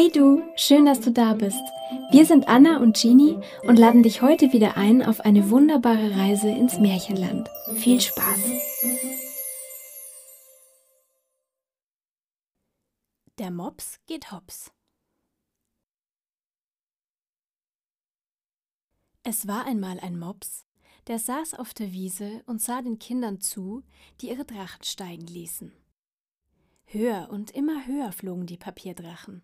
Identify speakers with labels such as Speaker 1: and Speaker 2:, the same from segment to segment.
Speaker 1: Hey du, schön, dass du da bist. Wir sind Anna und Jeannie und laden dich heute wieder ein auf eine wunderbare Reise ins Märchenland. Viel Spaß!
Speaker 2: Der Mops geht hops. Es war einmal ein Mops, der saß auf der Wiese und sah den Kindern zu, die ihre Drachen steigen ließen. Höher und immer höher flogen die Papierdrachen.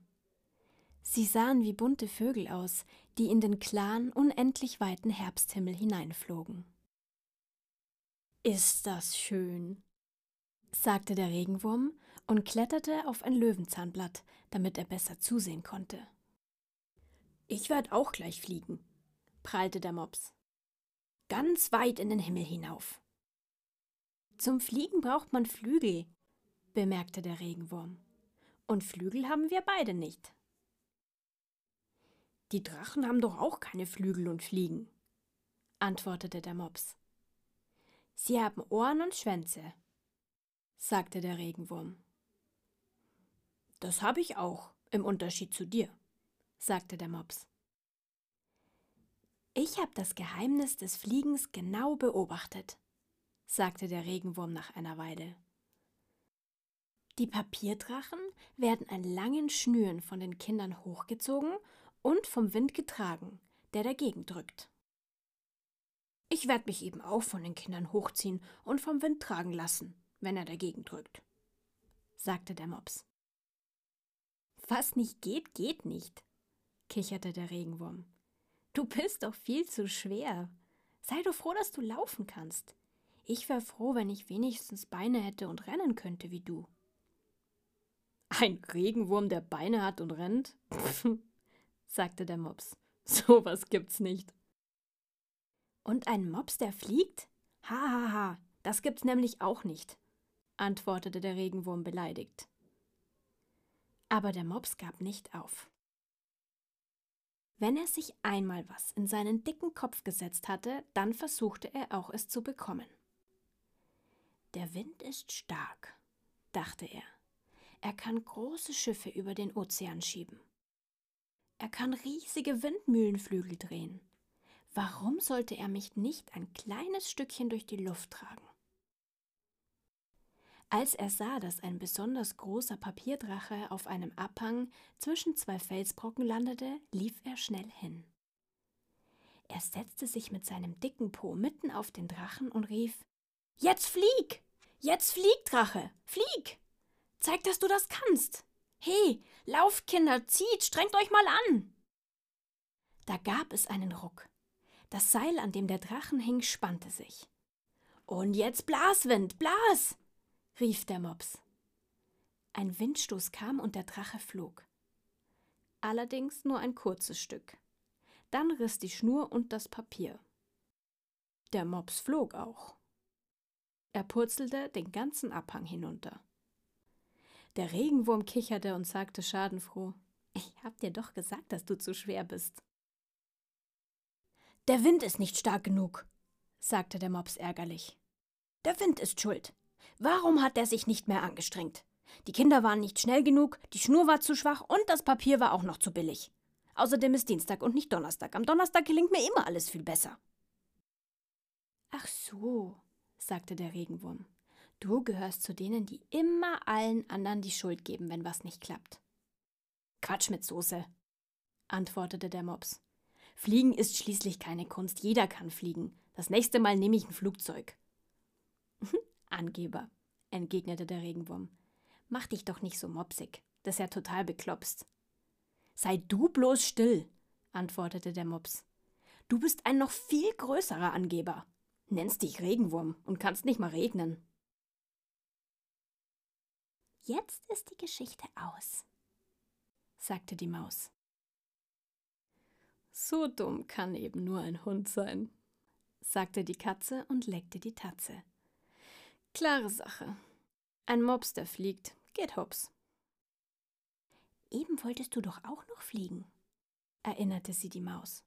Speaker 2: Sie sahen wie bunte Vögel aus, die in den klaren, unendlich weiten Herbsthimmel hineinflogen. Ist das schön, sagte der Regenwurm und kletterte auf ein Löwenzahnblatt, damit er besser zusehen konnte. Ich werd auch gleich fliegen, prahlte der Mops. Ganz weit in den Himmel hinauf. Zum Fliegen braucht man Flügel, bemerkte der Regenwurm. Und Flügel haben wir beide nicht. Die Drachen haben doch auch keine Flügel und fliegen, antwortete der Mops. Sie haben Ohren und Schwänze, sagte der Regenwurm. Das habe ich auch, im Unterschied zu dir, sagte der Mops. Ich habe das Geheimnis des Fliegens genau beobachtet, sagte der Regenwurm nach einer Weile. Die Papierdrachen werden an langen Schnüren von den Kindern hochgezogen und vom Wind getragen, der dagegen drückt. Ich werde mich eben auch von den Kindern hochziehen und vom Wind tragen lassen, wenn er dagegen drückt, sagte der Mops. Was nicht geht, geht nicht, kicherte der Regenwurm. Du bist doch viel zu schwer. Sei doch froh, dass du laufen kannst. Ich wäre froh, wenn ich wenigstens Beine hätte und rennen könnte wie du. Ein Regenwurm, der Beine hat und rennt? Sagte der Mops. So was gibt's nicht. Und ein Mops, der fliegt? Ha, ha, ha, das gibt's nämlich auch nicht, antwortete der Regenwurm beleidigt. Aber der Mops gab nicht auf. Wenn er sich einmal was in seinen dicken Kopf gesetzt hatte, dann versuchte er auch es zu bekommen. Der Wind ist stark, dachte er. Er kann große Schiffe über den Ozean schieben. Er kann riesige Windmühlenflügel drehen. Warum sollte er mich nicht ein kleines Stückchen durch die Luft tragen? Als er sah, dass ein besonders großer Papierdrache auf einem Abhang zwischen zwei Felsbrocken landete, lief er schnell hin. Er setzte sich mit seinem dicken Po mitten auf den Drachen und rief Jetzt flieg. Jetzt flieg, Drache. Flieg. Zeig, dass du das kannst. He, lauft, Kinder, zieht, strengt euch mal an. Da gab es einen Ruck. Das Seil, an dem der Drachen hing, spannte sich. Und jetzt Blaswind, blas! rief der Mops. Ein Windstoß kam und der Drache flog. Allerdings nur ein kurzes Stück. Dann riss die Schnur und das Papier. Der Mops flog auch. Er purzelte den ganzen Abhang hinunter. Der Regenwurm kicherte und sagte schadenfroh: Ich hab dir doch gesagt, dass du zu schwer bist. Der Wind ist nicht stark genug, sagte der Mops ärgerlich. Der Wind ist schuld. Warum hat er sich nicht mehr angestrengt? Die Kinder waren nicht schnell genug, die Schnur war zu schwach und das Papier war auch noch zu billig. Außerdem ist Dienstag und nicht Donnerstag. Am Donnerstag gelingt mir immer alles viel besser. Ach so, sagte der Regenwurm. Du gehörst zu denen, die immer allen anderen die Schuld geben, wenn was nicht klappt. Quatsch mit Soße, antwortete der Mops. Fliegen ist schließlich keine Kunst, jeder kann fliegen. Das nächste Mal nehme ich ein Flugzeug. Angeber, entgegnete der Regenwurm. Mach dich doch nicht so mopsig, das ist ja total beklopst. Sei du bloß still, antwortete der Mops. Du bist ein noch viel größerer Angeber. Nennst dich Regenwurm und kannst nicht mal regnen. Jetzt ist die Geschichte aus, sagte die Maus. So dumm kann eben nur ein Hund sein, sagte die Katze und leckte die Tatze. Klare Sache. Ein Mops, der fliegt, geht hops. Eben wolltest du doch auch noch fliegen, erinnerte sie die Maus.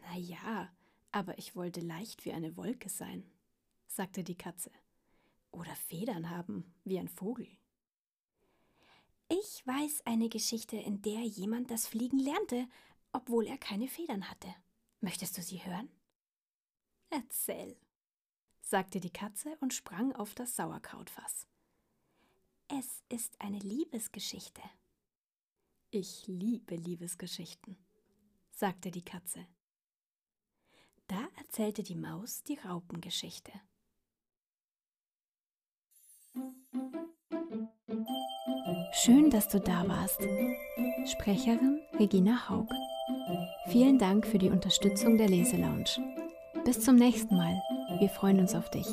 Speaker 2: Na ja, aber ich wollte leicht wie eine Wolke sein, sagte die Katze oder Federn haben, wie ein Vogel. Ich weiß eine Geschichte, in der jemand das Fliegen lernte, obwohl er keine Federn hatte. Möchtest du sie hören? Erzähl, sagte die Katze und sprang auf das Sauerkrautfass. Es ist eine Liebesgeschichte. Ich liebe Liebesgeschichten, sagte die Katze. Da erzählte die Maus die Raupengeschichte.
Speaker 1: Schön, dass du da warst. Sprecherin Regina Haug. Vielen Dank für die Unterstützung der Leselounge. Bis zum nächsten Mal. Wir freuen uns auf dich.